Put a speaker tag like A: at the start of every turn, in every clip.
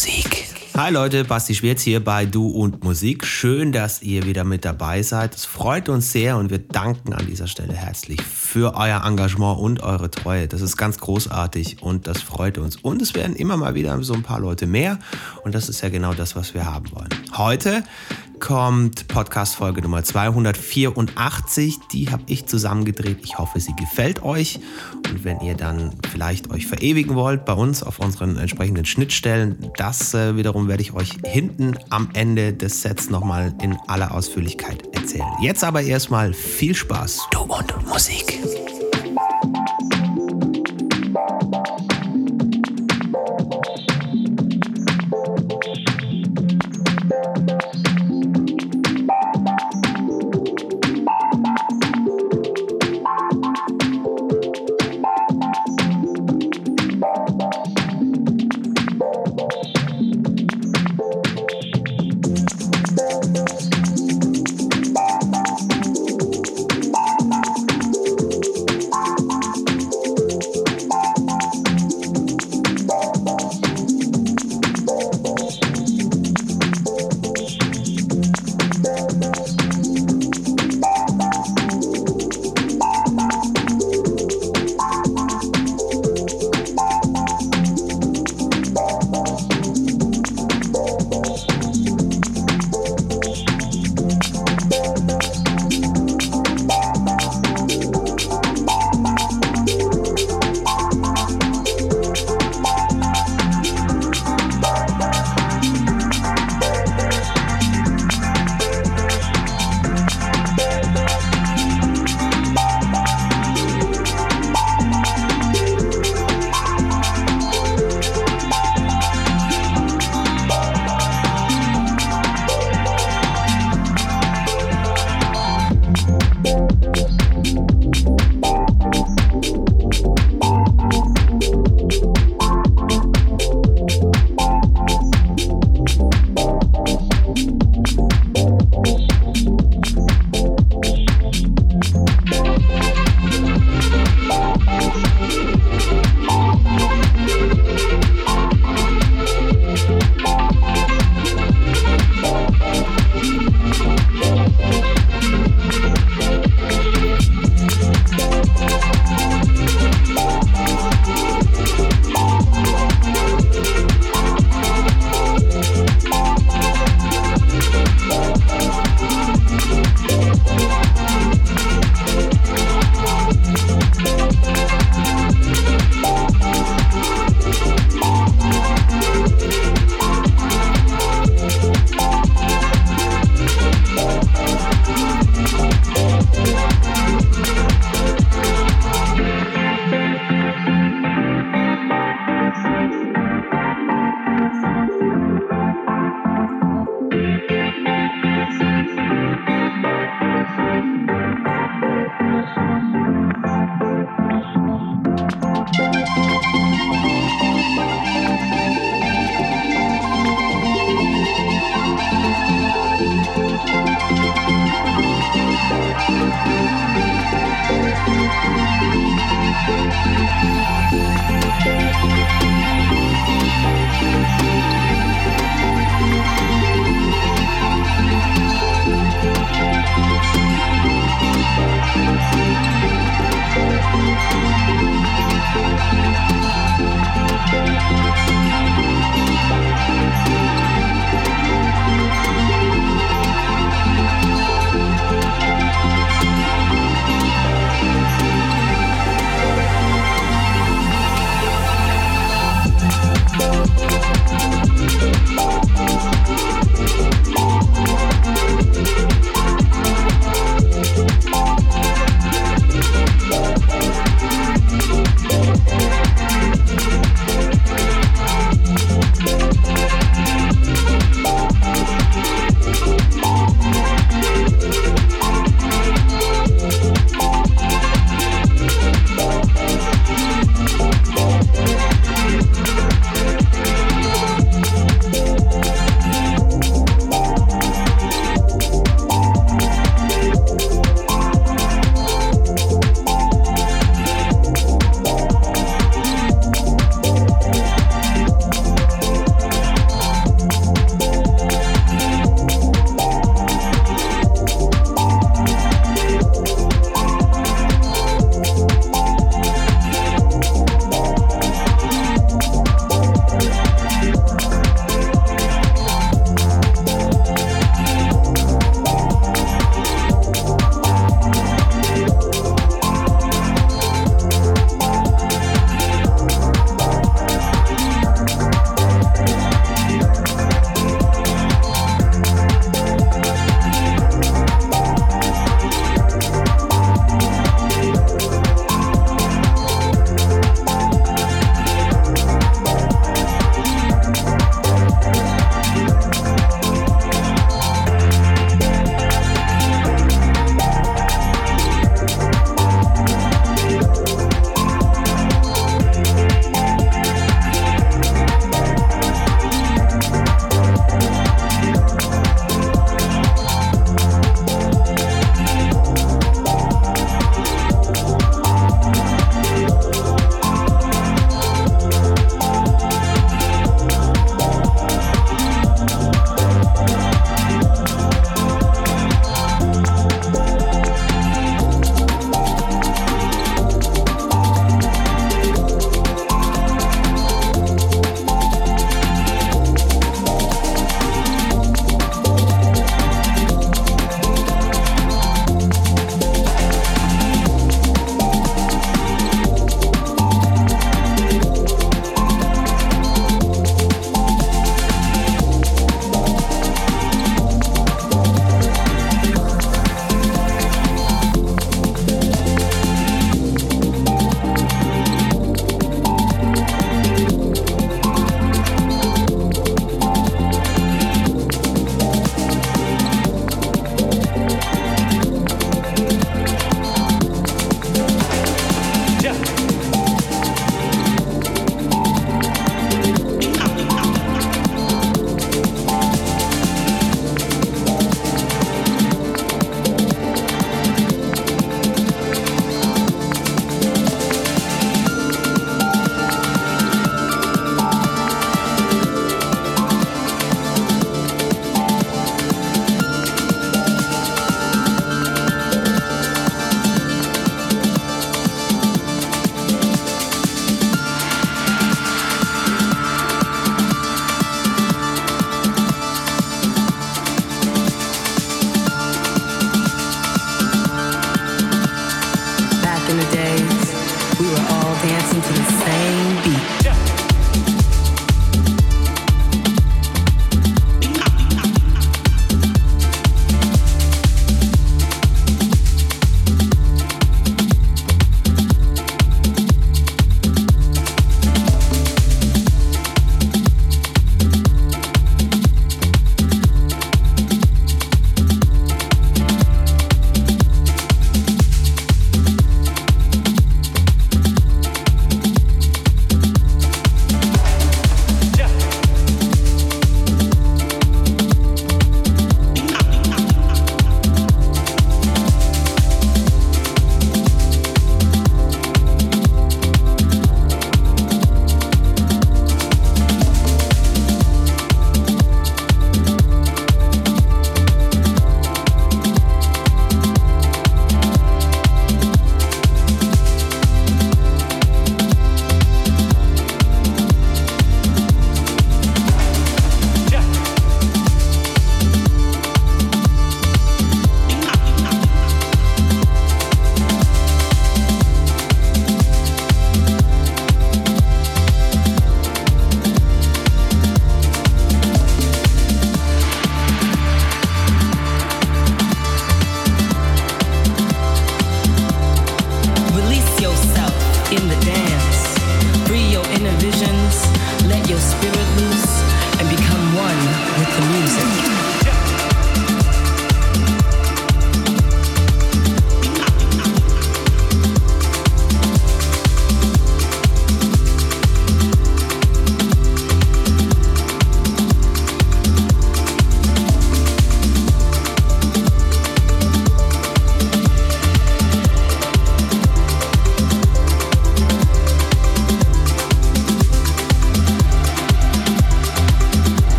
A: Musik. Hi Leute, Basti Schwerz hier bei Du und Musik. Schön, dass ihr wieder mit dabei seid. Es freut uns sehr und wir danken an dieser Stelle herzlich für euer Engagement und eure Treue. Das ist ganz großartig und das freut uns. Und es werden immer mal wieder so ein paar Leute mehr und das ist ja genau das, was wir haben wollen. Heute kommt Podcast-Folge Nummer 284. Die habe ich zusammengedreht. Ich hoffe, sie gefällt euch. Und wenn ihr dann vielleicht euch verewigen wollt bei uns auf unseren entsprechenden Schnittstellen, das äh, wiederum werde ich euch hinten am Ende des Sets nochmal in aller Ausführlichkeit erzählen. Jetzt aber erstmal viel Spaß. Du und Musik.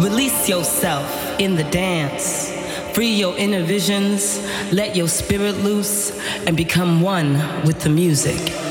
B: Release yourself in the dance. Free your inner visions, let your spirit loose, and become one with the music.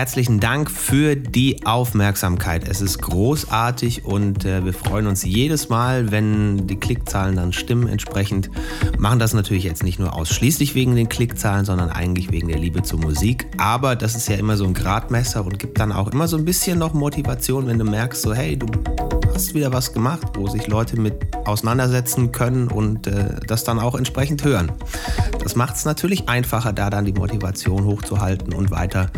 A: Herzlichen Dank für die Aufmerksamkeit. Es ist großartig und äh, wir freuen uns jedes Mal, wenn die Klickzahlen dann stimmen entsprechend. Machen das natürlich jetzt nicht nur ausschließlich wegen den Klickzahlen, sondern eigentlich wegen der Liebe zur Musik. Aber das ist ja immer so ein Gradmesser und gibt dann auch immer so ein bisschen noch Motivation, wenn du merkst, so hey, du hast wieder was gemacht, wo sich Leute mit auseinandersetzen können und äh, das dann auch entsprechend hören. Das macht es natürlich einfacher, da dann die Motivation hochzuhalten und weiter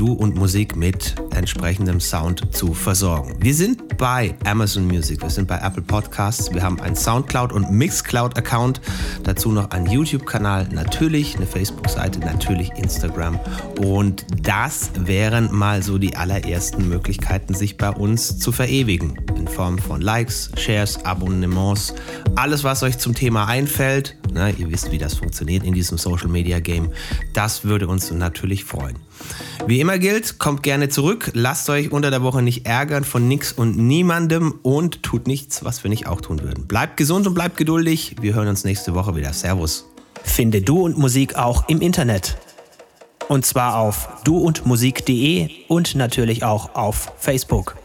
A: Du und Musik mit entsprechendem Sound zu versorgen. Wir sind bei Amazon Music, wir sind bei Apple Podcasts, wir haben einen Soundcloud und Mixcloud Account, dazu noch einen YouTube-Kanal, natürlich eine Facebook-Seite, natürlich Instagram und das wären mal so die allerersten Möglichkeiten, sich bei uns zu verewigen in Form von Likes, Shares, Abonnements, alles was euch zum Thema einfällt. Na, ihr wisst, wie das funktioniert in diesem Social Media Game. Das würde uns natürlich freuen. Wie immer gilt, kommt gerne zurück, lasst euch unter der Woche nicht ärgern von nix und niemandem und tut nichts, was wir nicht auch tun würden. Bleibt gesund und bleibt geduldig. Wir hören uns nächste Woche wieder. Servus.
C: Finde Du und Musik auch im Internet. Und zwar auf duundmusik.de und natürlich auch auf Facebook.